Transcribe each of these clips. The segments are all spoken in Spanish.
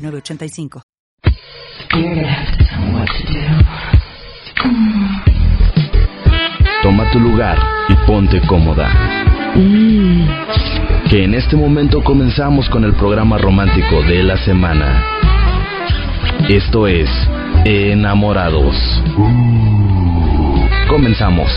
906985. Toma tu lugar y ponte cómoda. Que en este momento comenzamos con el programa romántico de la semana. Esto es Enamorados. Comenzamos.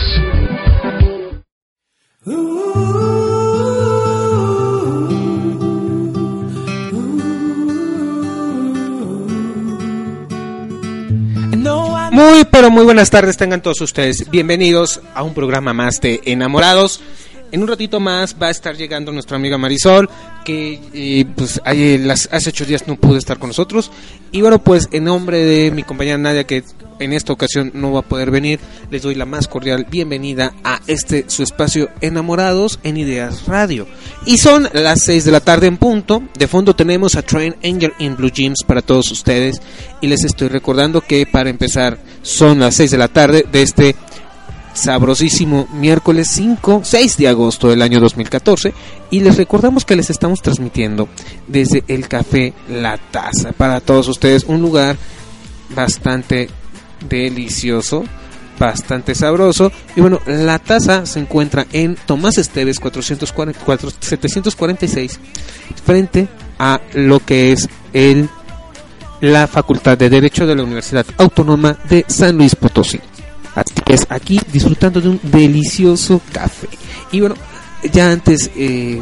Muy, pero muy buenas tardes tengan todos ustedes. Bienvenidos a un programa más de Enamorados. En un ratito más va a estar llegando nuestra amiga Marisol, que eh, pues las- hace ocho días no pudo estar con nosotros. Y bueno, pues en nombre de mi compañera Nadia, que en esta ocasión no va a poder venir, les doy la más cordial bienvenida a este su espacio Enamorados en Ideas Radio. Y son las 6 de la tarde en punto. De fondo tenemos a Train Angel in Blue Jeans para todos ustedes. Y les estoy recordando que para empezar son las 6 de la tarde de este sabrosísimo miércoles 5, 6 de agosto del año 2014 y les recordamos que les estamos transmitiendo desde el café La Taza para todos ustedes un lugar bastante delicioso, bastante sabroso y bueno, La Taza se encuentra en Tomás Esteves 444 746 frente a lo que es el la Facultad de Derecho de la Universidad Autónoma de San Luis Potosí. Aquí disfrutando de un delicioso café. Y bueno, ya antes, eh,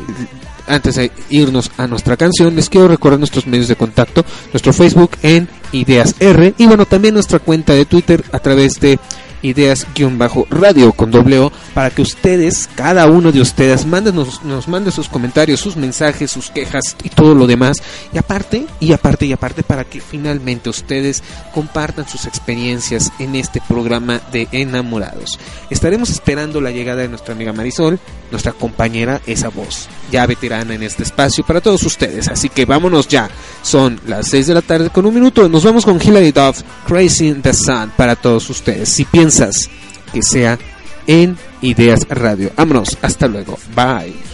antes de irnos a nuestra canción, les quiero recordar nuestros medios de contacto, nuestro Facebook en Ideas R y bueno, también nuestra cuenta de Twitter a través de ideas-radio con doble para que ustedes, cada uno de ustedes, manden, nos, nos mande sus comentarios, sus mensajes, sus quejas y todo lo demás. Y aparte, y aparte, y aparte, para que finalmente ustedes compartan sus experiencias en este programa de enamorados. Estaremos esperando la llegada de nuestra amiga Marisol, nuestra compañera, esa voz, ya veterana en este espacio para todos ustedes. Así que vámonos ya. Son las 6 de la tarde con un minuto. Nos vamos con Hilary Duff, Crazy in the Sun para todos ustedes. Si que sea en Ideas Radio. Vámonos, hasta luego. Bye.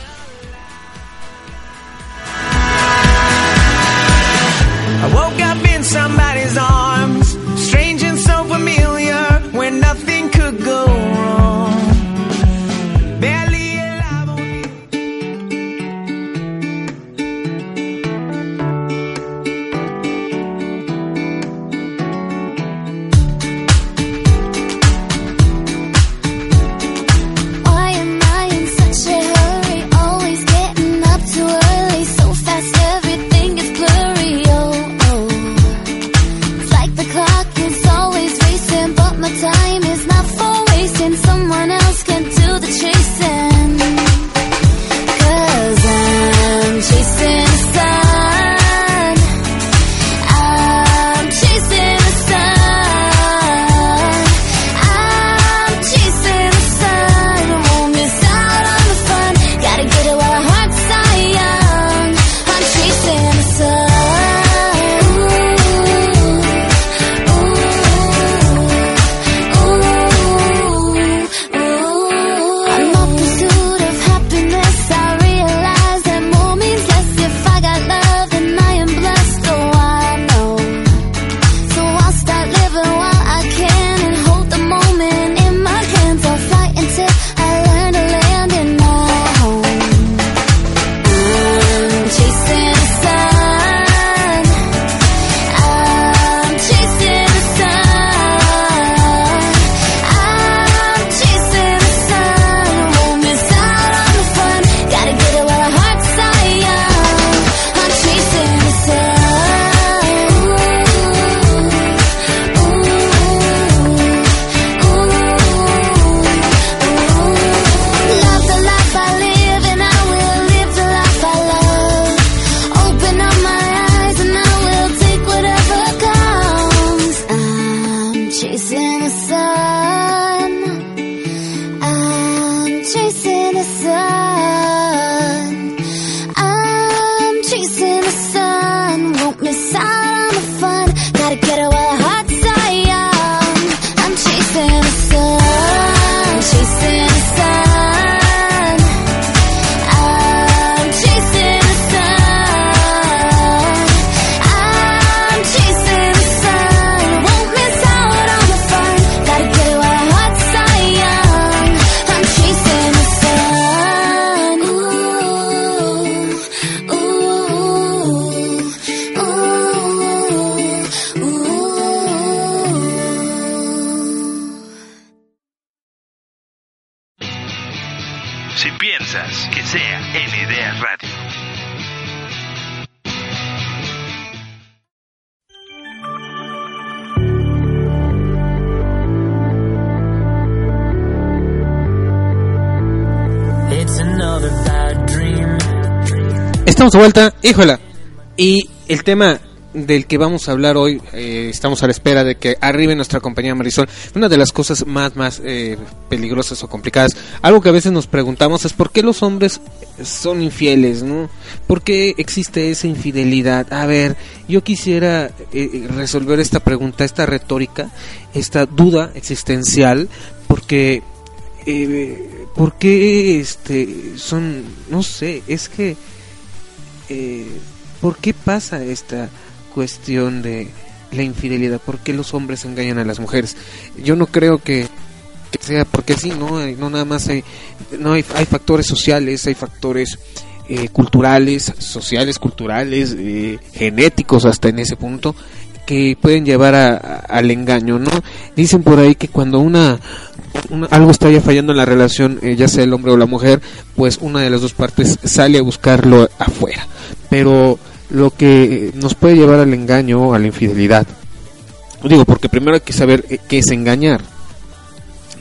Estamos de vuelta, híjola. Y el tema del que vamos a hablar hoy, eh, estamos a la espera de que arribe nuestra compañía Marisol. Una de las cosas más, más eh, peligrosas o complicadas, algo que a veces nos preguntamos es por qué los hombres son infieles, ¿no? ¿Por qué existe esa infidelidad? A ver, yo quisiera eh, resolver esta pregunta, esta retórica, esta duda existencial, porque eh, ¿por qué este son no sé es que eh, ¿por qué pasa esta cuestión de la infidelidad? ¿Por qué los hombres engañan a las mujeres? Yo no creo que, sea porque sí, no, no nada más hay, no hay, hay factores sociales, hay factores eh, culturales, sociales, culturales, eh, genéticos hasta en ese punto que pueden llevar a- al engaño, ¿no? Dicen por ahí que cuando una, una- algo está ya fallando en la relación, eh, ya sea el hombre o la mujer, pues una de las dos partes sale a buscarlo afuera. Pero lo que nos puede llevar al engaño a la infidelidad, digo, porque primero hay que saber qué es engañar.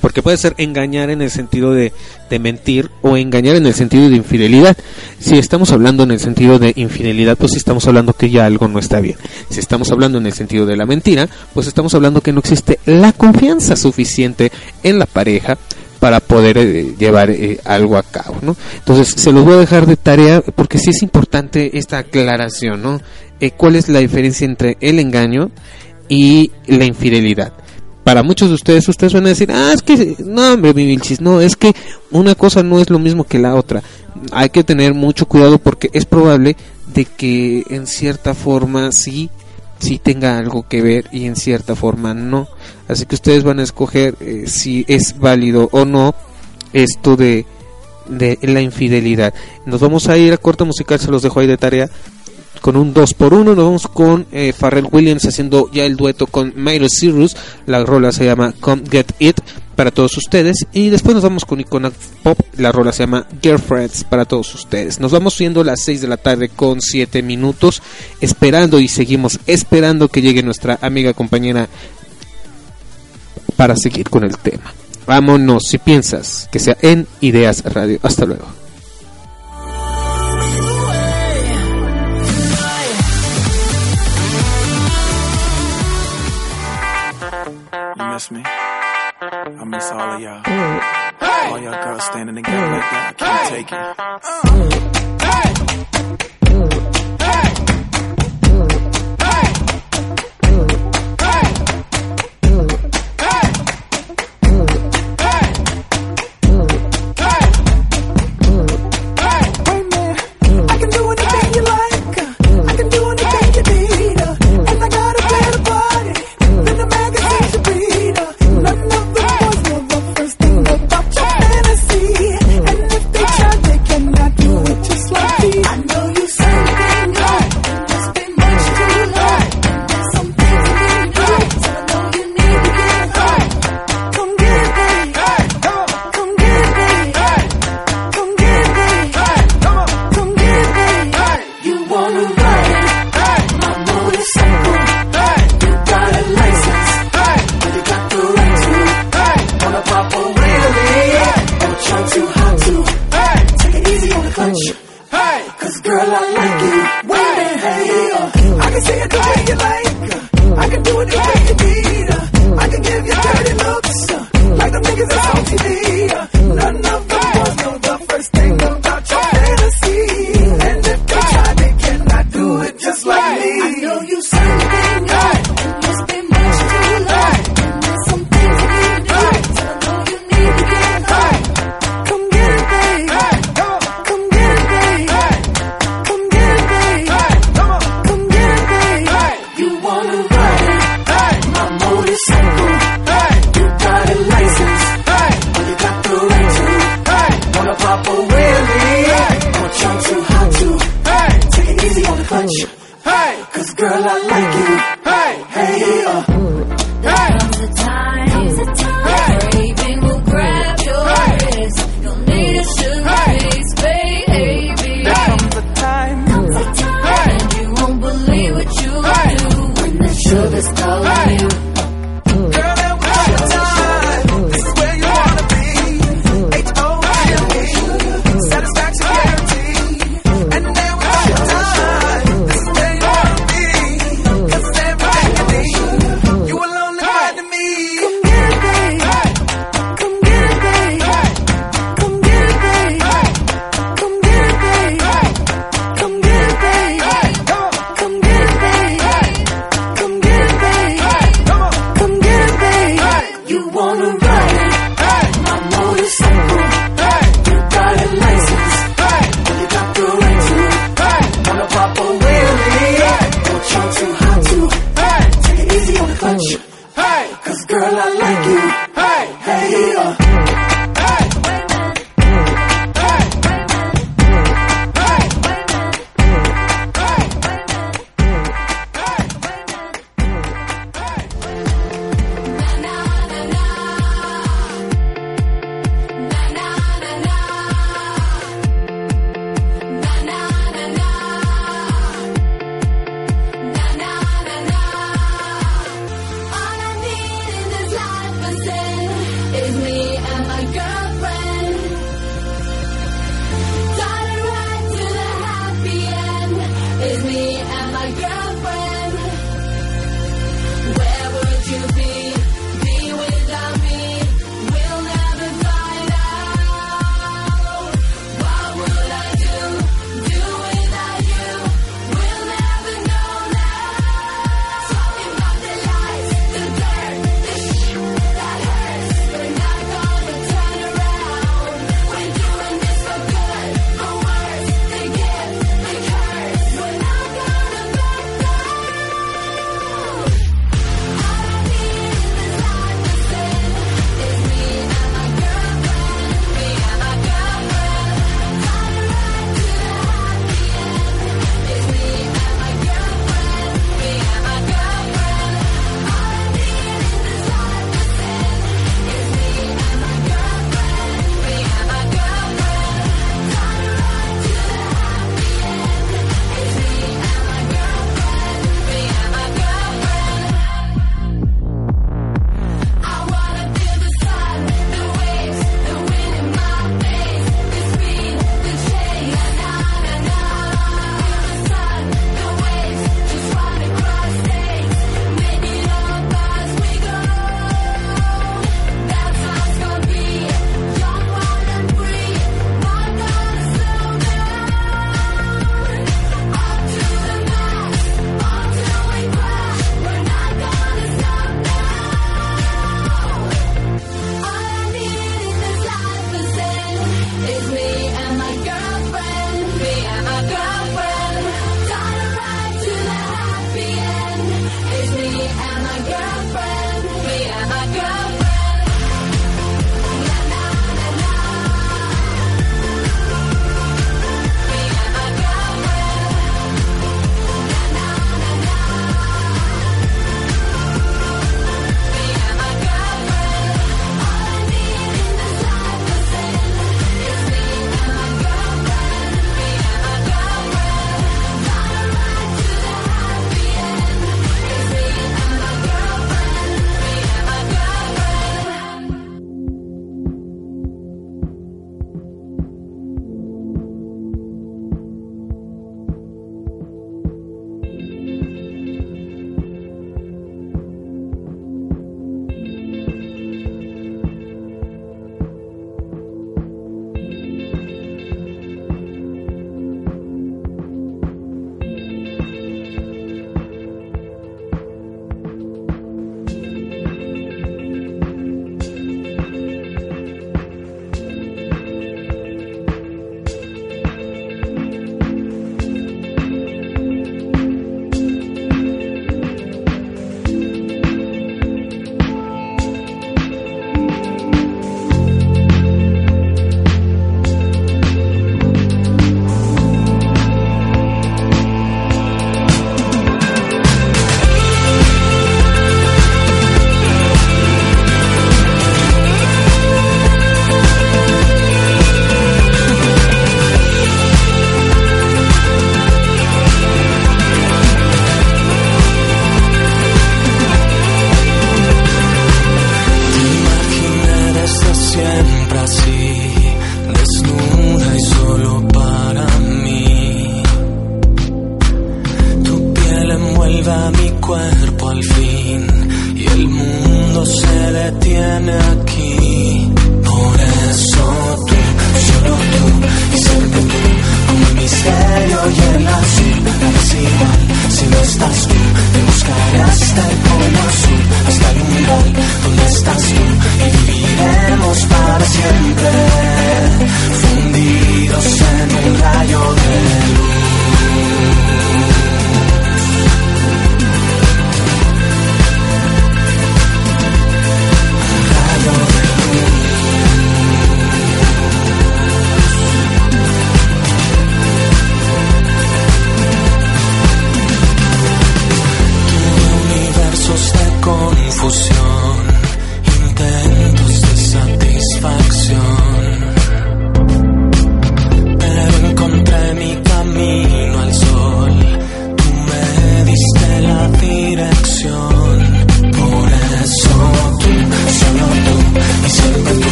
Porque puede ser engañar en el sentido de, de mentir o engañar en el sentido de infidelidad. Si estamos hablando en el sentido de infidelidad, pues estamos hablando que ya algo no está bien. Si estamos hablando en el sentido de la mentira, pues estamos hablando que no existe la confianza suficiente en la pareja para poder eh, llevar eh, algo a cabo, ¿no? Entonces, se los voy a dejar de tarea porque sí es importante esta aclaración, ¿no? Eh, ¿Cuál es la diferencia entre el engaño y la infidelidad? para muchos de ustedes, ustedes van a decir, ah, es que, no, hombre, mi Vilchis, no, es que una cosa no es lo mismo que la otra. Hay que tener mucho cuidado porque es probable de que en cierta forma sí, sí tenga algo que ver y en cierta forma no. Así que ustedes van a escoger eh, si es válido o no esto de, de la infidelidad. Nos vamos a ir a corte musical, se los dejo ahí de tarea con un 2 por 1 nos vamos con eh, Pharrell Williams haciendo ya el dueto con Miley Cyrus la rola se llama Come Get It para todos ustedes. Y después nos vamos con Icona Pop. La rola se llama Girlfriends para todos ustedes. Nos vamos yendo a las 6 de la tarde con 7 minutos esperando y seguimos esperando que llegue nuestra amiga compañera para seguir con el tema. Vámonos si piensas que sea en Ideas Radio. Hasta luego? I miss all of y'all. All y'all girls standing together like that. I can't take it. Uh. I uh, I can say it the way you like. Suelta mi cuerpo al fin y el mundo se detiene aquí. Por eso tú, solo tú y siempre tú, como el misterio y el azul, nada es igual si no estás tú. Te buscaré hasta el polo azul, hasta el umbral donde estás tú y viviremos para siempre, fundidos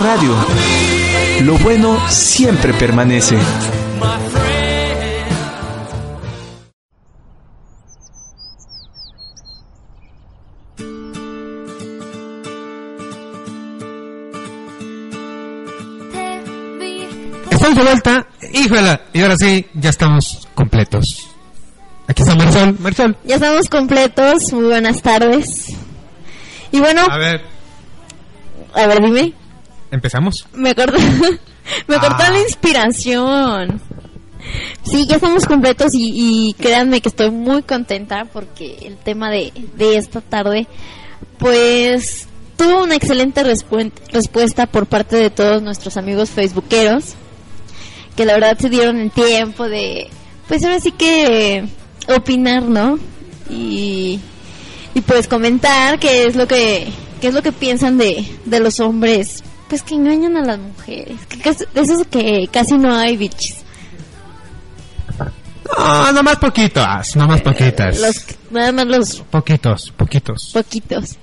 Radio. Lo bueno siempre permanece. Estamos de vuelta. Híjole, y ahora sí, ya estamos completos. Aquí está Marisol. Marisol. Ya estamos completos, muy buenas tardes. Y bueno, A ver, a ver, dime, empezamos. me cortó, me cortó Ah. la inspiración. Sí, ya estamos completos y, y créanme que estoy muy contenta porque el tema de, de esta tarde, pues tuvo una excelente respu- respuesta por parte de todos nuestros amigos facebookeros, que la verdad se dieron el tiempo de, pues ahora sí que opinar, ¿no? Y, y pues comentar qué es lo que, qué es lo que piensan de, de los hombres, pues que engañan a las mujeres, que, de esos que casi no hay bichos. No, nomás poquitas, nomás poquitas. Los, nada más los Poquitos, poquitos. poquitos.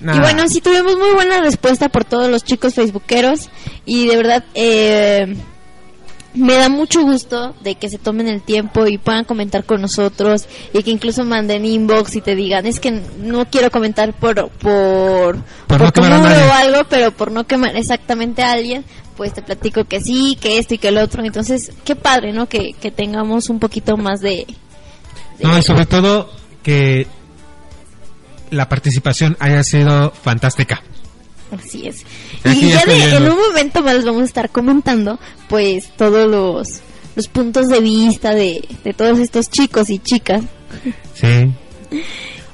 Nada. Y bueno, sí tuvimos muy buena respuesta por todos los chicos facebookeros y de verdad eh, me da mucho gusto de que se tomen el tiempo y puedan comentar con nosotros y que incluso manden inbox y te digan, es que no quiero comentar por por, Por no tu quemar a muro nadie". o algo, pero por no quemar exactamente a alguien, pues te platico que sí, que esto y que el otro. Entonces, qué padre, ¿no? Que, que tengamos un poquito más de... de- No, y sobre todo que la participación haya sido fantástica. Así es. Y ya de- en un momento más vamos a estar comentando, pues, todos los, los puntos de vista de, de todos estos chicos y chicas. Sí.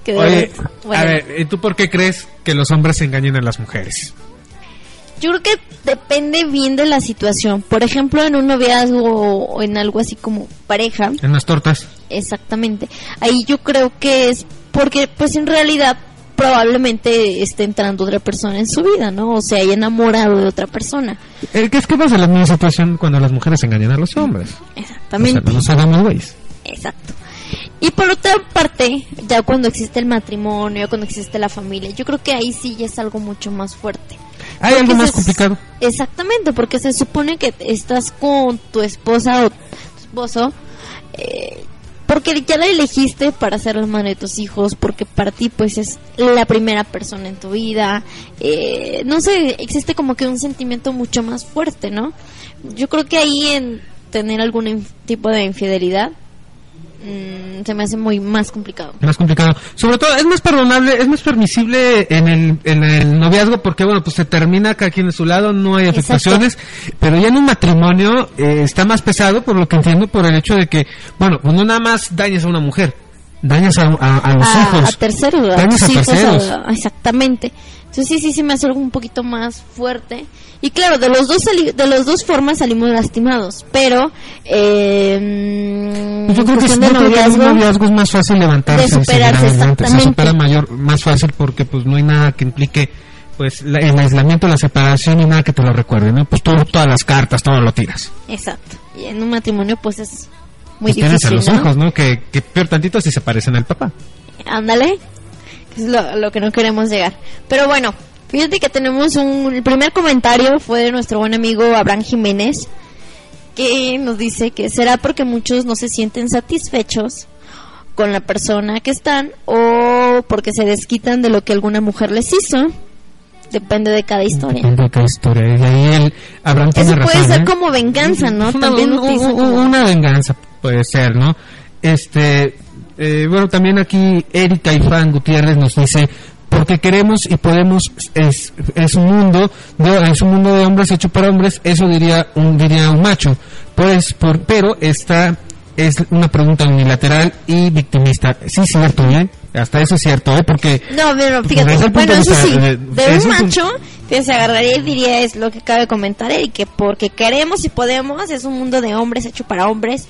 Que Oye, bueno, a ver, ¿y tú por qué crees que los hombres engañan a las mujeres? Yo creo que depende bien de la situación. Por ejemplo, en un noviazgo o en algo así como pareja, En las tortas. exactamente. Ahí yo creo que es porque, pues, en realidad probablemente esté entrando otra persona en su vida, ¿no? O se haya enamorado de otra persona. ¿Qué es que pasa en la misma situación cuando las mujeres engañan a los hombres? Exactamente. O sea, no nos hagamos güeyes. Exacto. Y por otra parte, ya cuando existe el matrimonio, cuando existe la familia, yo creo que ahí sí ya es algo mucho más fuerte. Hay Porque algo más complicado. Exactamente, porque se supone que estás con tu esposa o tu esposo, eh, porque ya la elegiste para ser la madre de tus hijos, porque para ti pues es la primera persona en tu vida. eh, no sé, existe como que un sentimiento mucho más fuerte, ¿no? Yo creo que ahí en tener algún tipo de infidelidad mm, se me hace muy más complicado. Más complicado. Sobre todo, es más perdonable, es más permisible en el, en el noviazgo porque, bueno, pues se termina cada quien de su lado, no hay afectaciones. Pero ya en un matrimonio eh, está más pesado, por lo que entiendo, por el hecho de que, bueno, pues no nada más dañas a una mujer, dañas a, a- a los a, hijos. a terceros, a Dañas a terceros. a- exactamente. Entonces sí, sí, sí me hace algo un poquito más fuerte. Y claro, de los dos sali- de las dos formas salimos lastimados, pero eh, Yo creo que, yo de creo que en un noviazgo, es más fácil levantarse de superarse, adelante. Se exactamente. supera mayor, más fácil porque pues no hay nada que implique pues la- el aislamiento, la separación y nada que te lo recuerde, ¿no? Pues tú todas las cartas, todo lo tiras. exacto. Y en un matrimonio pues es muy Pues tienes a difícil, los ¿no? hijos, ¿no? Que, que peor tantito si se parecen al papá. Ándale, es lo, lo que no queremos llegar. Pero bueno, fíjate que tenemos un... El primer comentario fue de nuestro buen amigo Abraham Jiménez, que nos dice que será porque muchos no se sienten satisfechos con la persona que están o porque se desquitan de lo que alguna mujer les hizo. Depende de cada historia. Depende de cada historia. Y ahí el Abraham Eso tiene puede razón, ser ¿eh? como venganza, ¿no? Una, También una venganza puede ser, ¿no? Este, eh, bueno, también aquí Erika Ifán Gutiérrez nos dice porque queremos y podemos es, es un mundo de, es un mundo de hombres hecho para hombres eso diría un diría un macho pues por pero esta es una pregunta unilateral y victimista sí cierto ¿eh? hasta eso es cierto ¿eh? porque No, pero fíjate, bueno, eso sí, de- un macho que se agarraría y diría es lo que cabe comentar y que porque queremos y podemos es un mundo de hombres hecho para hombres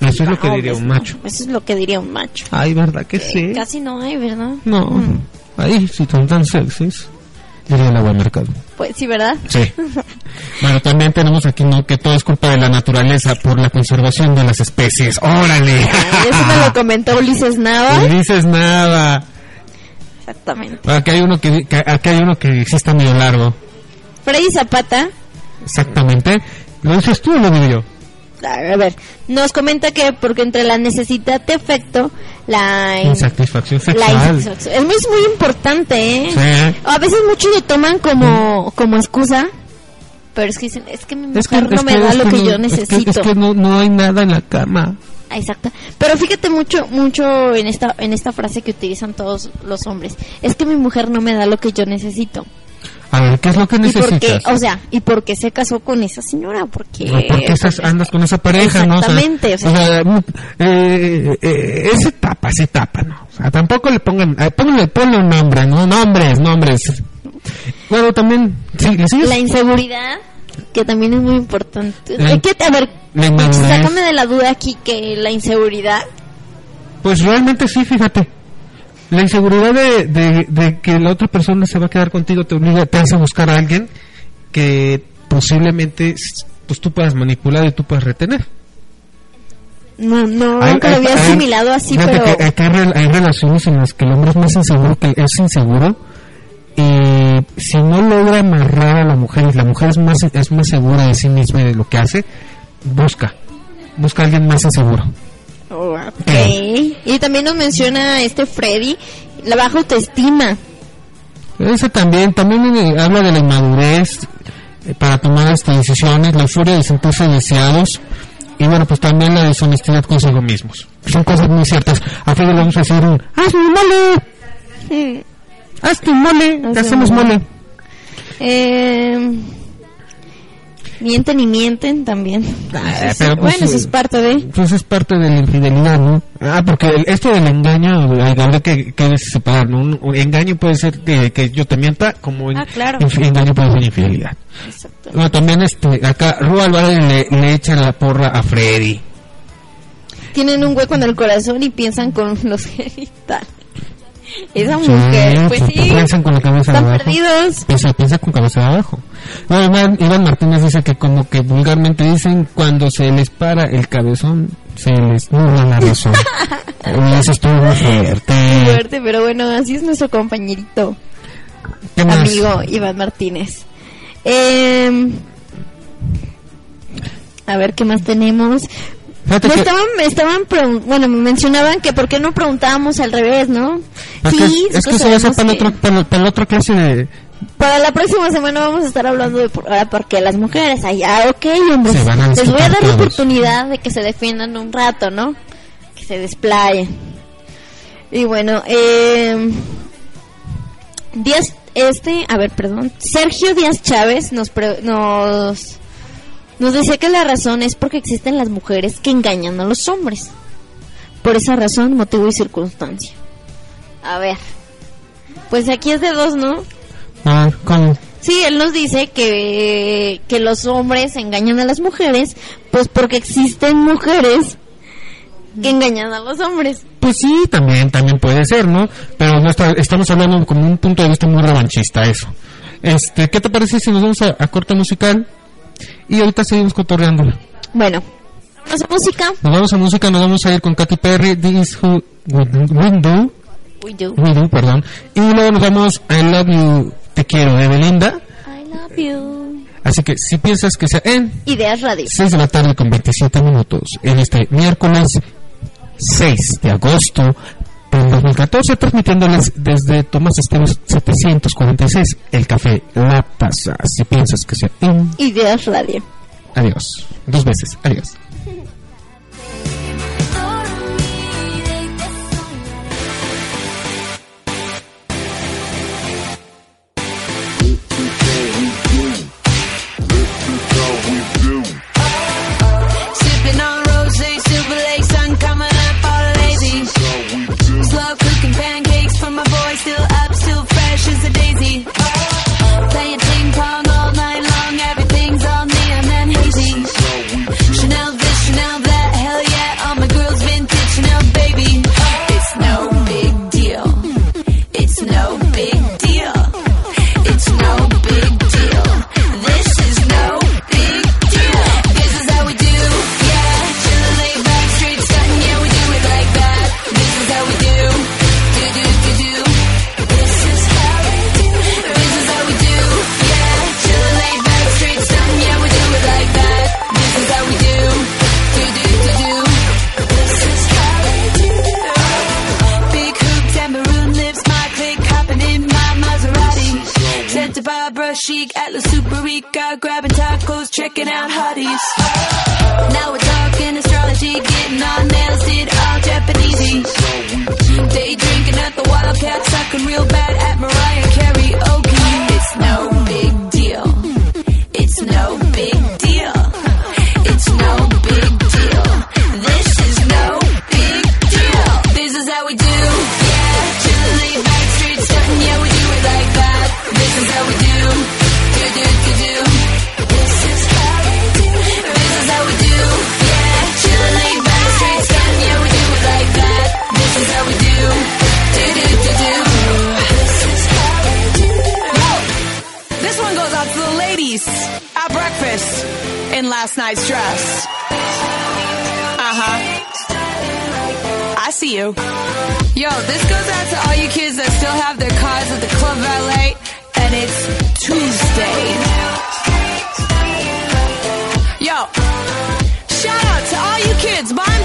eso es lo que diría hombres, un ¿no? macho Eso es lo que diría un macho. ay verdad que Que sí Casi no hay, ¿verdad? No, Mm, ahí si son tan sexys, diría el agua mercado. Pues sí, ¿verdad? Sí. Bueno, también tenemos aquí ¿no? que todo es culpa de la naturaleza por la conservación de las especies. ¡Órale! Eso me lo comentó Ulises Nava. No dices nada. Exactamente. Aquí hay uno que, que- aquí hay uno que sí está medio largo. Freddy Zapata, Exactamente. ¿Lo dices tú o lo digo yo? A ver, nos comenta que porque entre la necesidad de afecto, la Insatisfacción la sexual. insatisfacción- es muy, es muy importante, ¿eh? Sí. A veces muchos lo toman como, como excusa, pero es que dicen, es que mi mujer Es que, no me que- da lo que no- yo es que- necesito. Es que, no, no hay nada en la cama. Ah, Exacto. Pero fíjate mucho, mucho en esta, en esta frase que utilizan todos los hombres. Es que mi mujer no me da lo que yo necesito. A ver, ¿qué es lo que ¿Y por qué? necesitas? O sea, ¿y por qué se casó con esa señora? Porque... ¿O ¿Por qué estás, andas con esa pareja, no? O sea, Exactamente, o sea- o sea, mm, eh, eh, es etapa, es etapa, ¿no? O sea, tampoco le pongan, eh, pónganle, ponle un nombre, ¿no? Nombres, nombres. Bueno, también, sí, ¿le sigues? La inseguridad, que también es muy importante. La- Hay que, a ver, sácame de la duda aquí que la inseguridad... Pues realmente sí, fíjate. La inseguridad de, de, de que la otra persona se va a quedar contigo te obliga, te hace buscar a alguien que posiblemente pues tú puedas manipular y tú puedas retener. No, no, Hay- nunca lo había hay- asimilado así, pero... que- hay relaciones en las que el hombre es más inseguro que es inseguro y si no logra amarrar a la mujer y la mujer es más, es más segura de sí misma y de lo que hace, busca. Busca a alguien más inseguro. Ok. Y también nos menciona este Freddy la baja autoestima. Ese también, también habla de la inmadurez eh, para tomar estas decisiones, la furia de sentirse deseados y bueno, pues también la deshonestidad consigo mismos. Son cosas muy ciertas. A Freddy le vamos a decir ¡haz mi mole! ¡Haz tu mole! Te tu hacemos mole. Eh, mienten y mienten también. Ah, pero pues, bueno, eso es eh, parte de... Pues es parte de la infidelidad, ¿no? Ah, porque el- esto del engaño, hay- habría que, que separar, ¿no? Un, un engaño puede ser que, que yo te mienta, como en- Ah, claro. infi- engaño puede ser infidelidad. Exacto. Bueno, también este, acá Ru Álvarez le, le echa la porra a Freddy. Tienen un hueco en el corazón y piensan con los genitales. Esa mujer, pues pues, sí. piensan con la cabeza Están abajo. perdidos. Piensa, piensa con cabeza abajo. Bueno, Iván, Iván Martínez dice que como que vulgarmente dicen cuando se les para el cabezón, se les nubla la razón. Uy, eso estuvo muy fuerte. Fuerte, pero bueno, así es nuestro compañerito, amigo Iván Martínez. Eh, a ver, ¿qué más tenemos? Fíjate Me que- estaban, me estaban pregun- bueno, me mencionaban que por qué no preguntábamos al revés, ¿no? Es que, es que se va a para, que otra, para, la- para la otra clase de... para la próxima semana vamos a estar hablando de por, ahora por qué las mujeres allá, ok, hombres. Se van a Les voy a dar la oportunidad de que se defiendan un rato, ¿no? Que se desplayen. Y bueno, eh, Díaz, este, a ver, perdón, Sergio Díaz Chávez nos, pre- nos, nos decía que la razón es porque existen las mujeres que engañan a los hombres. Por esa razón, motivo y circunstancia. A ver, pues aquí es de dos, ¿no? A ver, ¿cómo? Sí, él nos dice que, que los hombres engañan a las mujeres, pues porque existen mujeres que engañan a los hombres. Pues sí, también, también puede ser, ¿no? Pero no está- estamos hablando como un punto de vista muy revanchista eso. Este, ¿qué te parece si nos vamos a, a corte musical? Y ahorita seguimos cotorreando. Bueno, vamos a música. Nos vamos a música, nos vamos a ir con Katy Perry, This Who We Do, We do. We Do, perdón. Y luego nos vamos a I Love You, Te Quiero, de Belinda. I love you. Así que si piensas que sea en Ideas Radio. 6 de la tarde con 27 minutos en este miércoles 6 de agosto del 2014 transmitiéndoles desde Tomás Esteves 746 el café La Taza. Si piensas que sea en Ideas Radio. adiós. Dos veces. Adiós chic, Atlas Super Rica, grabbing tacos, checking out hotties. Now we're talking astrology, getting our nails did all Japanesey. Day drinking at the Wildcat, sucking real bad at Mariah karaoke. It's no big deal. It's no big deal. It's no you. Yo, this goes out to all you kids that still have their cars at the Club Valet, and it's Tuesday. Yo, shout out to all you kids buying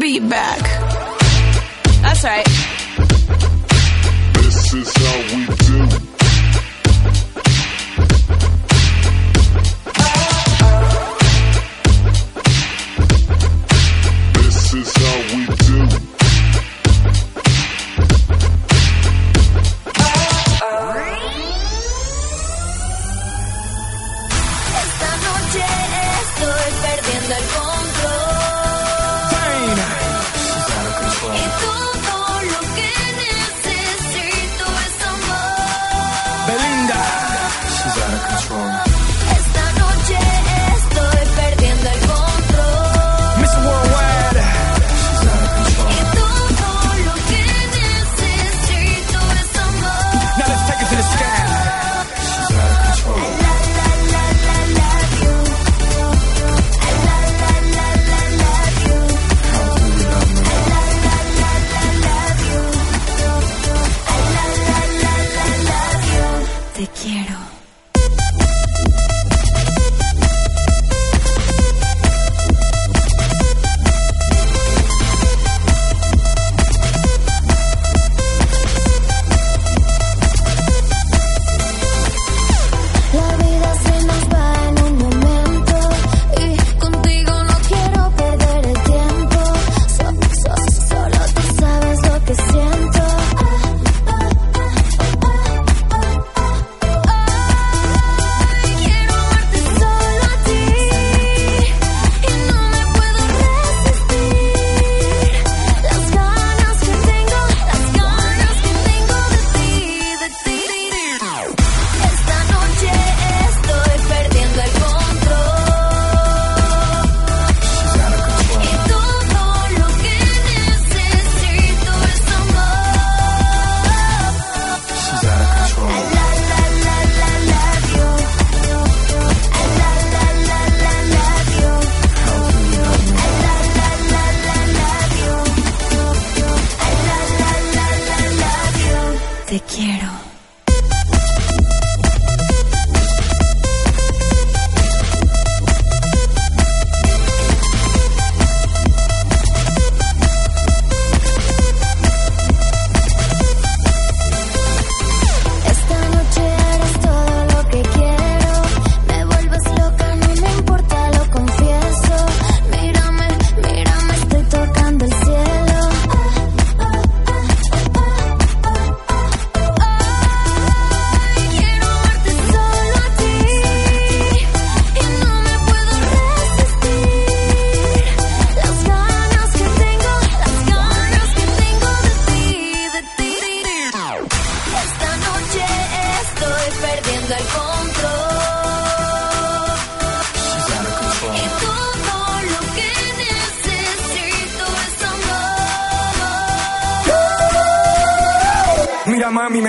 be back.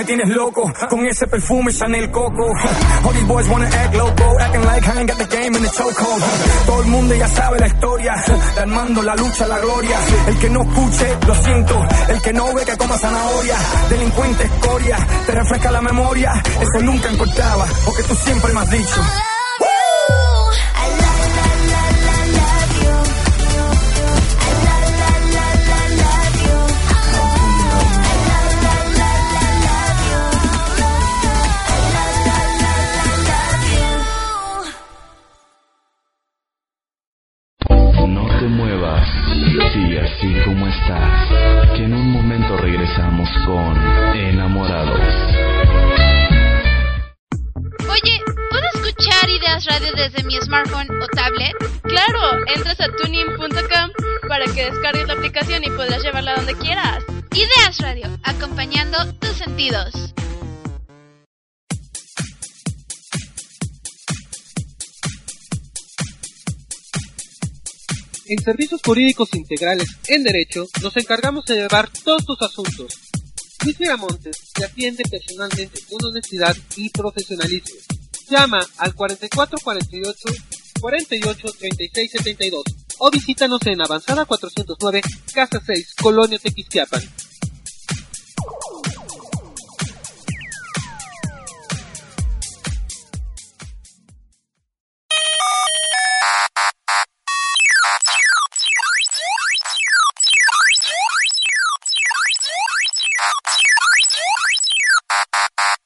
Tienes loco con ese perfume Chanel Coco. All these boys wanna act loco, acting like I ain't got the game in the chokehold. Todo el mundo ya sabe la historia, la armando, la lucha, la gloria. El que no escuche, lo siento. El que no ve, que coma zanahoria. Delincuente escoria, te refresca la memoria. Eso nunca importaba, porque tú siempre me has dicho. En Servicios Jurídicos Integrales en Derecho nos encargamos de llevar todos tus asuntos. Luis Montes te atiende personalmente con honestidad y profesionalismo. Llama al 4448 48 36 72 o visítanos en Avanzada 409 Casa 6 Colonia Tequisquiapan.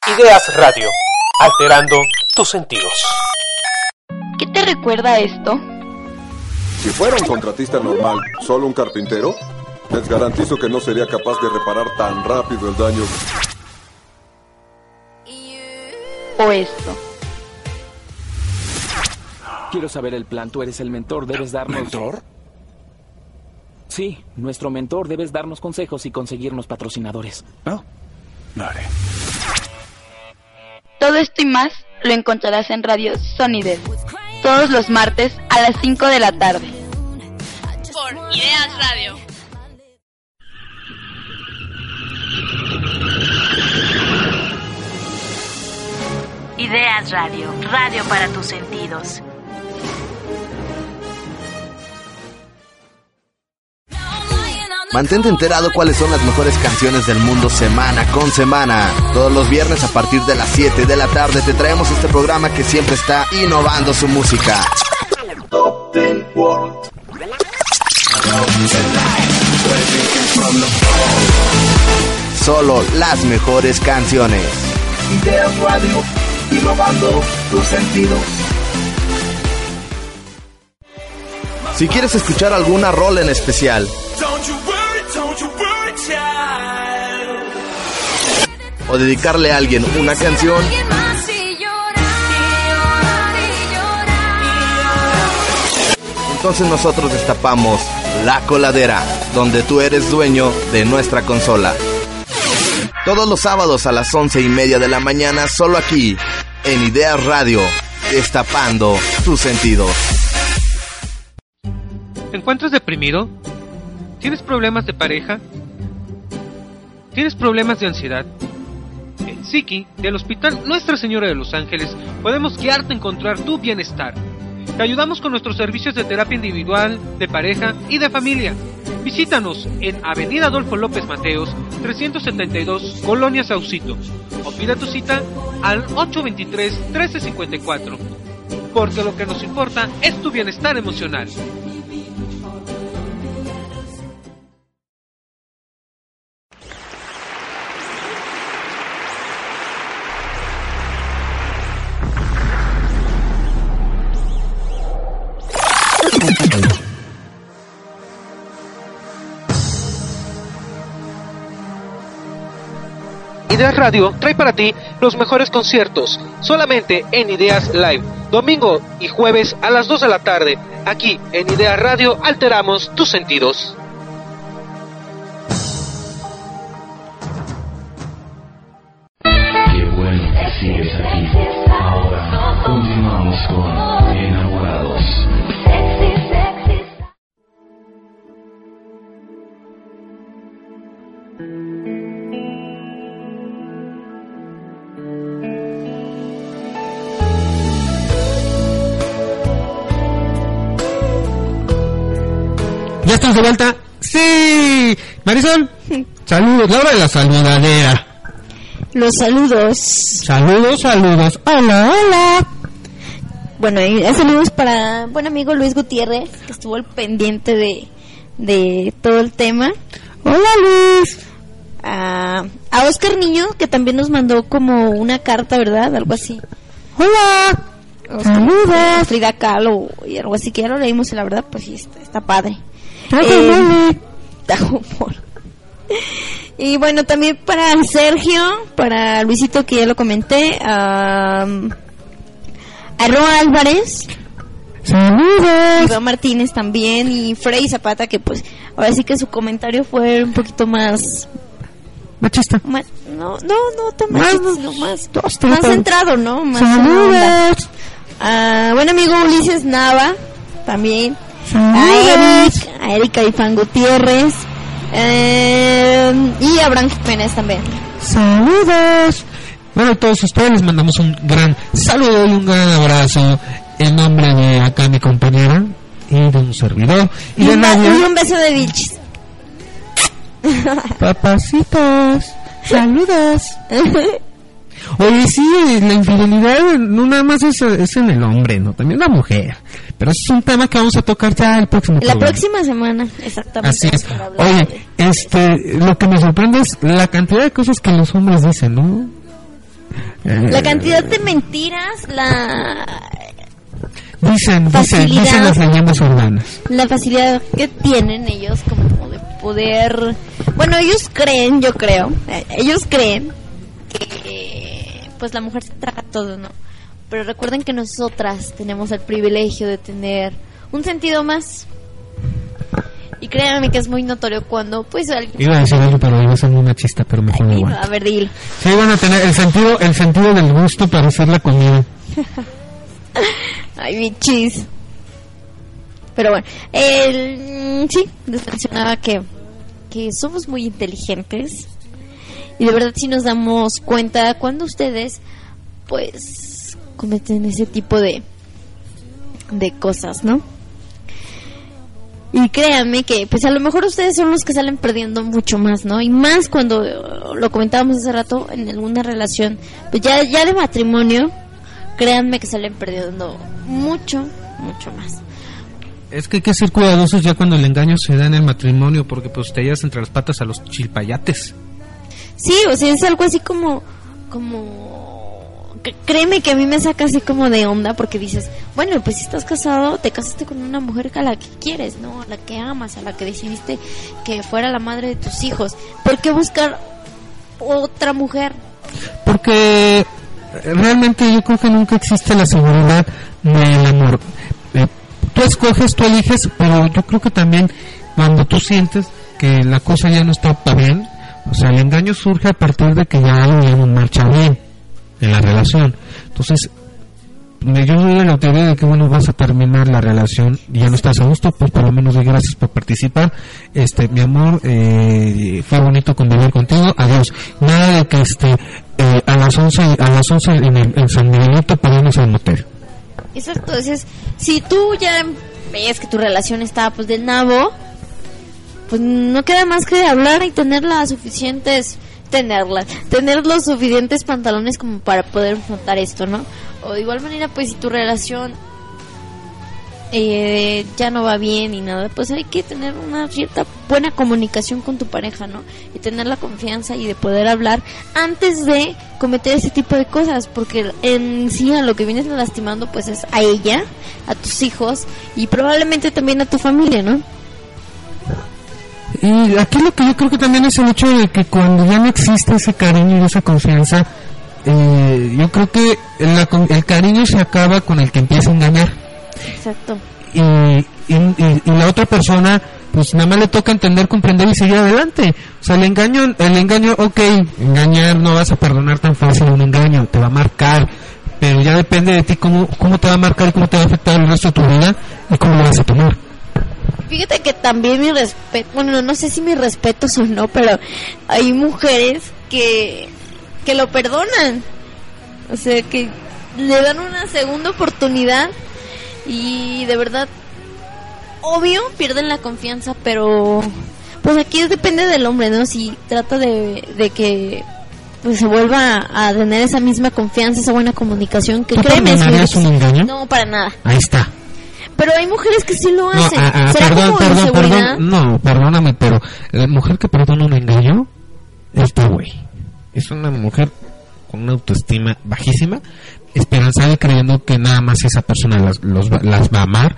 Ideas Radio, alterando tus sentidos. ¿Qué te recuerda esto? Si fuera un contratista normal, solo un carpintero, les garantizo que no sería capaz de reparar tan rápido el daño. O esto. Quiero saber el plan. Tú eres el mentor. Debes darnos. ¿Mentor? Sí, nuestro mentor. Debes darnos consejos y conseguirnos patrocinadores. No. Lo haré. Todo esto y más lo encontrarás en Radio Sonidel. Todos los martes a las 5 de la tarde. Por Ideas Radio. Ideas Radio, radio para tus sentidos. Mantente enterado cuáles son las mejores canciones del mundo semana con semana. Todos los viernes a partir de las 7 de la tarde te traemos este programa que siempre está innovando su música. Solo las mejores canciones. Si quieres escuchar alguna rol en especial o dedicarle a alguien una canción, entonces nosotros destapamos La Coladera, donde tú eres dueño de nuestra consola. Todos los sábados a las once y media de la mañana, solo aquí, en Ideas Radio, destapando tus sentidos. ¿Te encuentras deprimido? ¿Tienes problemas de pareja? ¿Tienes problemas de ansiedad? Psiqui, del Hospital Nuestra Señora de los Ángeles, podemos guiarte a encontrar tu bienestar. Te ayudamos con nuestros servicios de terapia individual, de pareja y de familia. Visítanos en Avenida Adolfo López Mateos, 372, Colonia Saucito. O pida tu cita al 823-1354. Porque lo que nos importa es tu bienestar emocional. Ideas Radio trae para ti los mejores conciertos, solamente en Ideas Live, domingo y jueves a las 2 de la tarde. Aquí en Ideas Radio alteramos tus sentidos. Qué bueno que sigues aquí. Ahora continuamos con estamos de vuelta? ¡Sí! Marisol, saludos, la hora de la saludadera. Los saludos. Saludos, saludos. Hola, hola. Bueno, y saludos para buen amigo Luis Gutiérrez, que estuvo al pendiente de, de todo el tema. Hola, Luis. A, a Oscar Niño, que también nos mandó como una carta, ¿verdad? Algo así. Hola. Saludos. Frida Kahlo y algo así, que ya lo leímos y la verdad, pues sí, está, está padre. Eh. Y bueno, también para Sergio, para Luisito que ya lo comenté, a Roa Álvarez, Saludos. Iván Martínez también y Frey Zapata que pues ahora sí que su comentario fue un poquito más Machista. Ma- no, no, no tan Más- machista, sino más, más centrado, ¿no? Más Saludos. Ah, buen amigo Ulises Nava, también. Saludos. A Eric, a Erika Ifán Gutiérrez. eh, y a Abraham Jiménez también. Saludos. Bueno, a todos ustedes les mandamos un gran saludo y un gran abrazo en nombre de acá mi compañera y de un servidor y, Y de Nadia. y un beso de bichis. Papacitos, saludos. Oye, sí, la infidelidad no nada más es, es en el hombre, ¿no? También la mujer. Pero es un tema que vamos a tocar ya el próximo La programa. próxima semana, exactamente. Así es. Oye, de- este, lo que me sorprende es la cantidad de cosas que los hombres dicen, ¿no? Eh, La cantidad de mentiras, la, Dicen, facilidad. dicen las leyendas urbanas. la facilidad que tienen ellos como, como de poder... Bueno, ellos creen, yo creo, eh, ellos creen que pues la mujer se traga todo, ¿no? Pero recuerden que nosotras tenemos el privilegio de tener un sentido más. Y créanme que es muy notorio cuando pues alguien... Iba a decir algo, pero iba a ser muy machista, pero mejor aguanto. A ver, dilo. Sí, van a tener el sentido, el sentido del gusto para hacer la comida. Ay, mi chis. Pero bueno, el, mm, sí, les mencionaba que, que somos muy inteligentes y de verdad sí nos damos cuenta cuando ustedes, pues, cometen ese tipo de, de cosas, ¿no? Y créanme que, pues a lo mejor ustedes son los que salen perdiendo mucho más, ¿no? Y más cuando eh, lo comentábamos hace rato en alguna relación, pues ya, ya de matrimonio, créanme que salen perdiendo mucho, mucho más. Es que hay que ser cuidadosos ya cuando el engaño se da en el matrimonio, porque pues te llevas entre las patas a los chilpayates. Sí, o sea, es algo así como, como, créeme que a mí me saca así como de onda porque dices, bueno, pues si estás casado, te casaste con una mujer a la que quieres, ¿no? A la que amas, a la que decidiste que fuera la madre de tus hijos. ¿Por qué buscar otra mujer? Porque eh, realmente yo creo que nunca existe la seguridad del amor. Eh, tú escoges, tú eliges, pero yo creo que también cuando tú sientes que la cosa ya no está pa' bien, o sea, el engaño surge a partir de que ya algo ya no marcha bien en la relación. Entonces, me- yo soy de la teoría de que bueno vas a terminar la relación y ya no estás a gusto pues por lo menos gracias por participar. Este mi amor eh, fue bonito convivir contigo. Adiós. Nada de que este eh, a las 11 a las 11 en, el, en San Miguelito paramos al motel. Exacto, entonces, si tú ya ves que tu relación está pues del nabo, pues no queda más que hablar y tener las suficientes tenerlas, tener los suficientes pantalones como para poder afrontar esto, ¿no? O de igual manera, pues si tu relación eh, ya no va bien y nada, pues hay que tener una cierta buena comunicación con tu pareja, ¿no? Y tener la confianza y de poder hablar antes de cometer ese tipo de cosas, porque en sí a lo que vienes lastimando pues es a ella, a tus hijos y probablemente también a tu familia, ¿no? Y aquí lo que yo creo que también es el hecho de que cuando ya no existe ese cariño y esa confianza eh, yo creo que la el cariño se acaba con el que empieza a engañar Exacto. y, y, y- y la otra persona pues nada más le toca entender, comprender y seguir adelante. O sea, el engaño, el engaño, ok, engañar no vas a perdonar tan fácil un engaño, te va a marcar, pero ya depende de ti cómo, cómo te va a marcar y cómo te va a afectar el resto de tu vida y cómo lo vas a tomar. Fíjate que también mi respeto, bueno, no sé si mi respeto o no, pero hay mujeres que, que lo perdonan. O sea, que le dan una segunda oportunidad y de verdad, obvio, pierden la confianza, pero pues aquí depende del hombre, ¿no? Si trata de, de que pues se vuelva a tener esa misma confianza, esa buena comunicación, que ¿Tú créeme, es un engaño? No, para nada. Ahí está. Pero hay mujeres que sí lo No, hacen. ah, ah, ¿Será perdón, como perdón, perdón, no, perdóname, pero la mujer que perdona un engaño es de güey. Es una mujer con una autoestima bajísima, esperanzada y creyendo que nada más esa persona las, los va- las va a amar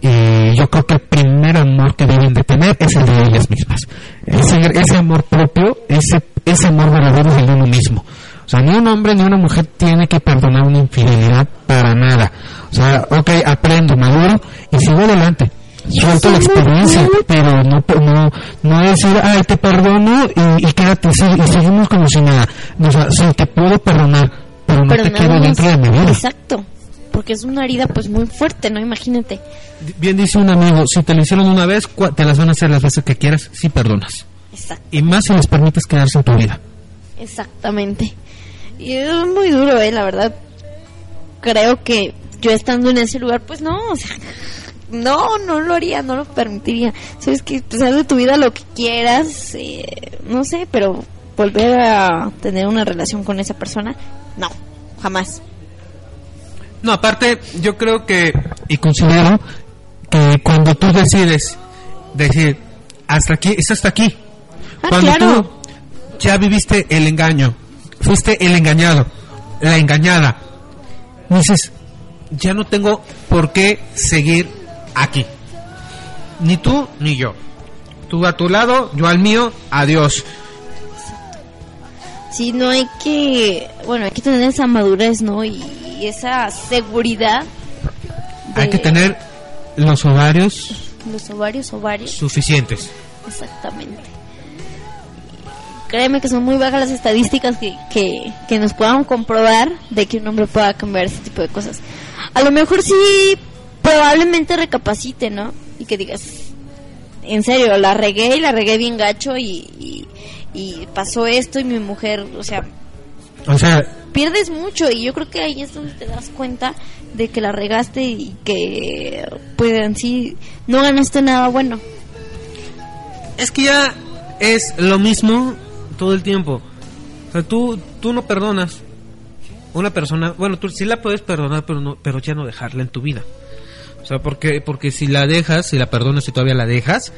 y yo creo que el primer amor que deben de tener es el de ellas mismas. Ese, ese amor propio, ese, ese amor verdadero es el de uno mismo. O sea, ni un hombre ni una mujer tiene que perdonar una infidelidad para nada. O sea, ok, aprendo, maduro y sigo adelante. Suelto la experiencia, pero no, no, no decir, ay, te perdono y, y quédate así y seguimos como si nada. O sea, sí, te puedo perdonar, pero no Pero te más. dentro de mi vida. Exacto. Porque es una herida pues muy fuerte, ¿no? Imagínate. Bien dice un amigo, si te lo hicieron una vez, te las van a hacer las veces que quieras si perdonas. Exacto. Y más si les permites quedarse en tu vida. Exactamente. Y es muy duro, eh, la verdad. Creo que yo estando en ese lugar, pues no, o sea, no, no lo haría, no lo permitiría. Sabes que pues, haz de tu vida lo que quieras, eh, no sé, pero volver a tener una relación con esa persona, no, jamás. No, aparte, yo creo que, y considero que cuando tú decides decir, hasta aquí, es hasta aquí. Ah, cuando claro. tú ya viviste el engaño, fuiste el engañado, la engañada, dices, ya no tengo por qué seguir aquí. Ni tú ni yo. Tú a tu lado, yo al mío, adiós. Sí, no hay que, bueno, hay que tener esa madurez, ¿no? Y, y esa seguridad de Hay que tener los ovarios los ovarios, ovarios. suficientes. Exactamente. Créeme que son muy bajas las estadísticas que, que, que nos puedan comprobar de que un hombre pueda cambiar ese tipo de cosas. A lo mejor sí, probablemente recapacite, ¿no? Y que digas, en serio, la regué y la regué bien gacho y, y, y pasó esto y mi mujer, o sea, O sea, pierdes mucho y yo creo que ahí es donde te das cuenta de que la regaste y que pues en sí no ganaste nada bueno. Es que ya es lo mismo todo el tiempo. O sea, tú, tú no perdonas una persona, bueno, tú sí la puedes perdonar, pero no, pero ya no dejarla en tu vida. O sea, porque, porque si la dejas, si la perdonas y todavía la dejas,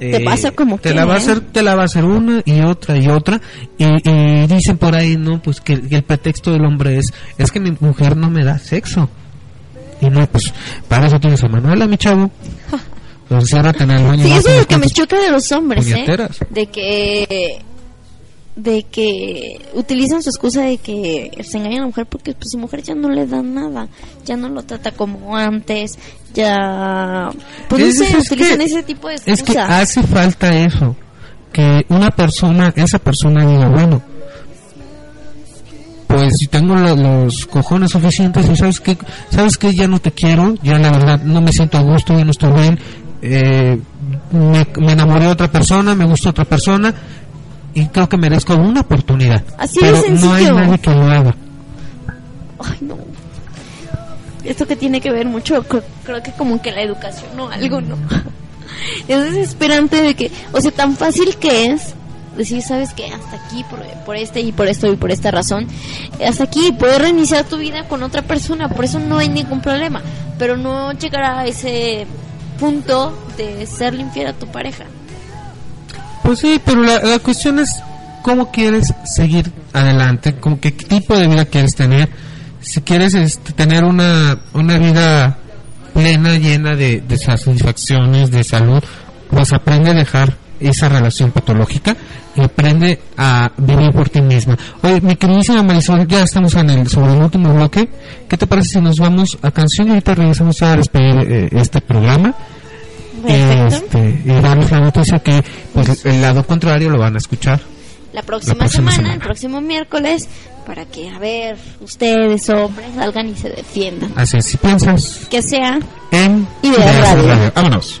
Te pasa como te que, la va a ¿eh? hacer, te la va a hacer una y otra y otra y, y dicen por ahí, no, pues que, el- que el pretexto del hombre es, es que mi mujer no me da sexo. Y no, pues para eso tienes a Manuela, mi chavo. Enciérrate en el baño. Sí, eso es lo que me choca de los hombres, ¿eh? De que de que utilizan su excusa de que se engañan a la mujer porque pues su mujer ya no le da nada, ya no lo trata como antes, ya pues no Es- sé, es utilizan que- ese tipo de Es que excusa. hace falta eso. Que una persona, esa persona diga, bueno, pues si tengo lo- los cojones suficientes y sabes que, sabes que ya no te quiero, ya la verdad no me siento a gusto, ya no estoy bien, eh, me, me enamoré de otra persona, me gusta otra persona y creo que merezco una oportunidad. Así de Pero no hay nadie que lo haga. Ay, no. Esto que tiene que ver mucho, creo, creo que como que la educación o algo, ¿no? Es desesperante de que, o sea, tan fácil que es decir, sabes que hasta aquí, por, por este y por esto y por esta razón, hasta aquí, puedes reiniciar tu vida con otra persona, por eso no hay ningún problema, pero no llegar a ese punto de serle infiel a tu pareja. Pues sí, pero la, la cuestión es cómo quieres seguir adelante, con qué tipo de vida quieres tener. Si quieres este, tener una, una vida plena, llena de, de satisfacciones, de salud, pues aprende a dejar esa relación patológica y aprende a vivir por ti misma. Oye, mi queridísima Marisol, ya estamos en el, sobre el último bloque. ¿Qué te parece si nos vamos a canción y ahorita regresamos a despedir eh, este programa? Perfecto. Este, y darles la noticia que pues, el lado contrario lo van a escuchar. La próxima, próxima semana, semana. el próximo miércoles, para que, a ver, ustedes, hombres, salgan y se defiendan. Así es, si piensas Que sea en Ideas Radio. Vámonos.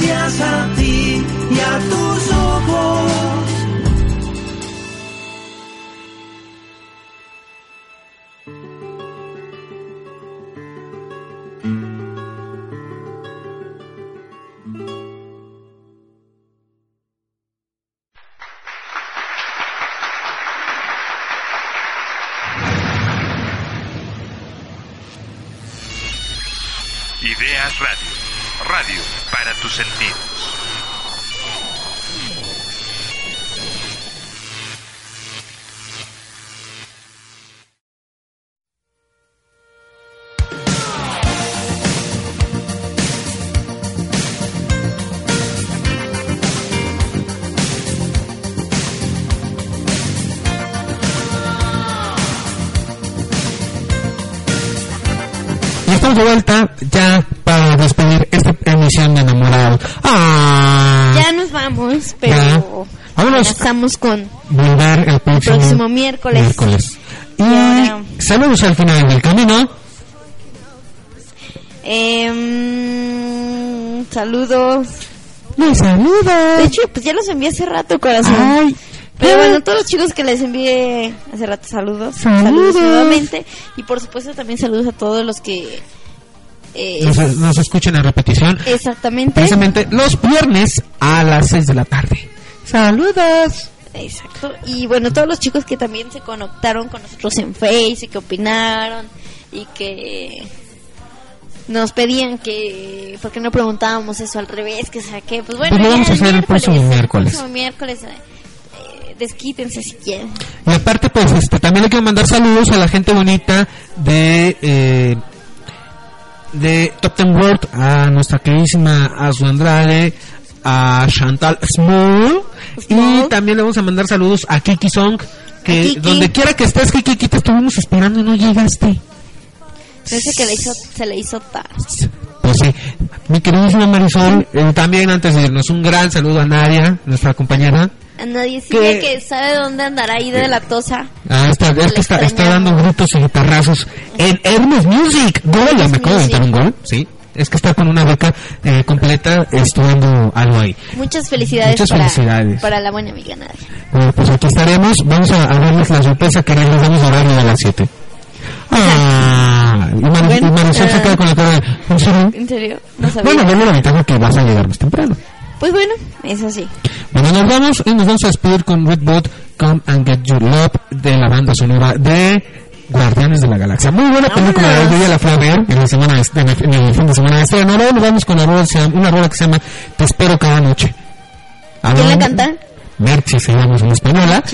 Gracias a ti y a tus ya para despedir esta emisión de Enamorado. ¡Ah! Ya nos vamos, pero estamos con Volver el próximo, próximo miércoles. miércoles. Y, ahora- saludos al final del camino. Em, saludos. ¡Les saludos! De hecho, pues ya los envié hace rato, corazón. Ay. Pero bueno, todos los chicos que les envié hace rato saludos. Saludos. nuevamente. Y por supuesto también saludos a todos los que... eh, Nos, nos escuchen a repetición. exactamente. Precisamente los viernes a las 6 de la tarde. ¡Saludos! Exacto. Y bueno, todos los chicos que también se conectaron con nosotros en Face y que opinaron y que nos pedían que por qué no preguntábamos eso al revés, que saqué. Pues bueno, Pues lo vamos a hacer el próximo miércoles. El próximo miércoles eh, eh, desquítense si quieren. Y aparte, pues, este, también le quiero mandar saludos a la gente bonita de eh, de Top Ten World, a nuestra queridísima Azu Andrade, a Chantal Small, y también le vamos a mandar saludos a Kiki Song, que Kiki. donde quiera que estés, Kiki, te estuvimos esperando y no llegaste. Parece que le hizo, se le hizo tarde. Pues sí, Mi queridísima Marisol, eh, también antes de irnos, un gran saludo a Nadia, nuestra compañera. A nadie sigue que sabe dónde andará ahí de la tosa. Ah, está, es que está, está dando gritos y guitarrazos en Hermes Music. Gol, ya me acabo de meter un gol, sí. Es que está con una beca eh, completa estudiando algo ahí. Muchas felicidades, Muchas para, felicidades. para la buena amiga Nadia. Bueno, pues aquí estaremos. Vamos a, a darles la sorpresa que les damos horario a las 7. Ah, y, Mar- y Marisol se ah. queda con la cara de, ¿en serio? ¿En serio? No sabía. Bueno, dame la ventaja que vas a llegar más temprano. Pues bueno, eso sí. Bueno, nos vamos y nos vamos a despedir con Redbot Come and Get Your Love de la banda sonora de Guardianes de la Galaxia. Muy buena película, yo ya la fui a ver en, la semana en, el, en el fin de semana de estreno. Ahora nos vamos con rola una rola que se llama Te espero cada noche. ¿Quién la canta? Merchi se llama en española.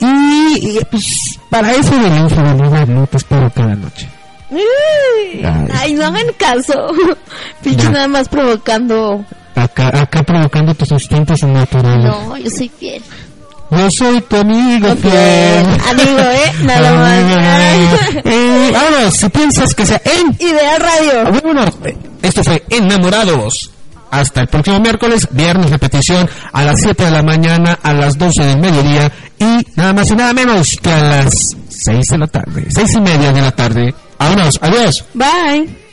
Y, y, pues para eso de la infidelidad, no te espero cada noche. Uy, Ay, no hagan caso. Pinche nada más provocando. Acá, acá provocando tus instintos naturales. No, yo soy fiel. Yo soy tu amigo fiel. Amigo, ¿eh? Nada más. Amigo. Eh, ahora, si piensas que sea en Idea Radio. Bueno, esto fue Enamorados. Hasta el próximo miércoles, viernes repetición a las 7 de la mañana, a las 12 del mediodía y nada más y nada menos que a las 6 de la tarde, 6 y media de la tarde. Vámonos, adiós. Bye.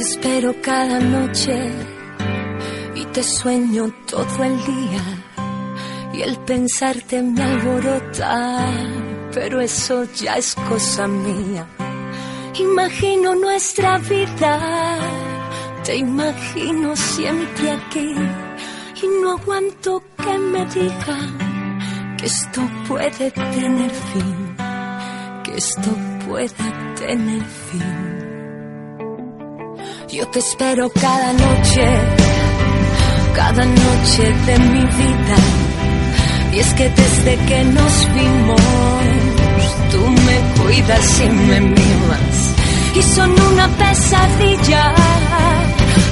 Te espero cada noche y te sueño todo el día. Y el pensarte me alborota, pero eso ya es cosa mía. Imagino nuestra vida, te imagino siempre aquí. Y no aguanto que me digan que esto puede tener fin, que esto puede tener fin. Yo te espero cada noche, cada noche de mi vida. Y es que desde que nos vimos, tú me cuidas y me mimas. Y son una pesadilla,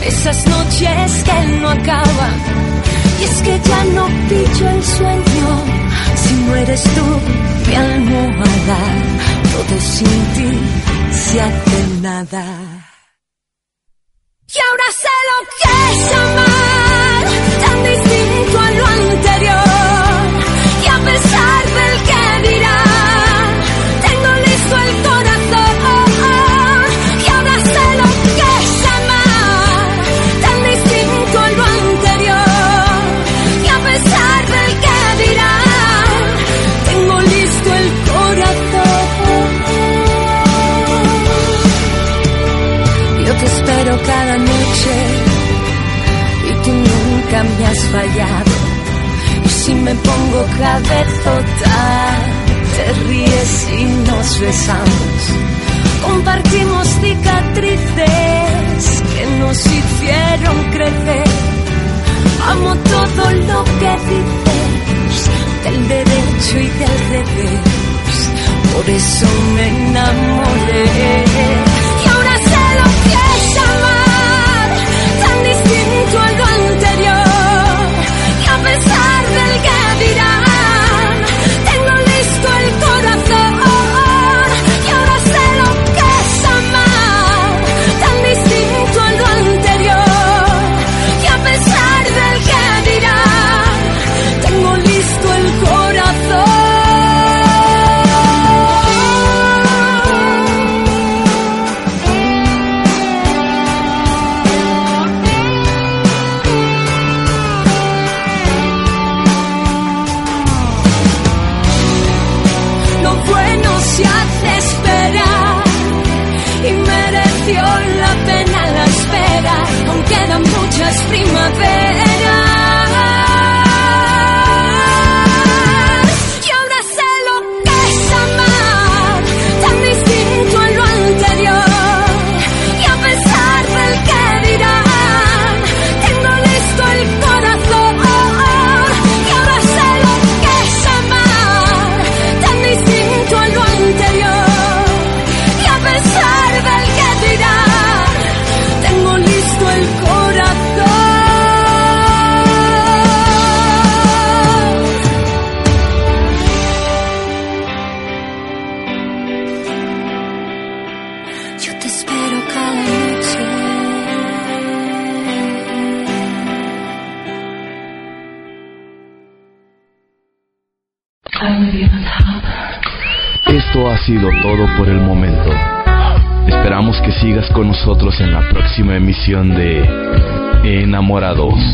esas noches que no acaban. Y es que ya no pillo el sueño, si no eres tú mi almohada. Todo sin ti se hace nada. Y ahora sé lo que es amar, tan distinto a lo anterior. Has fallado. Y si me pongo cabezota, te ríes y nos besamos. Compartimos cicatrices que nos hicieron crecer. Amo todo lo que próxima emisión de Enamorados.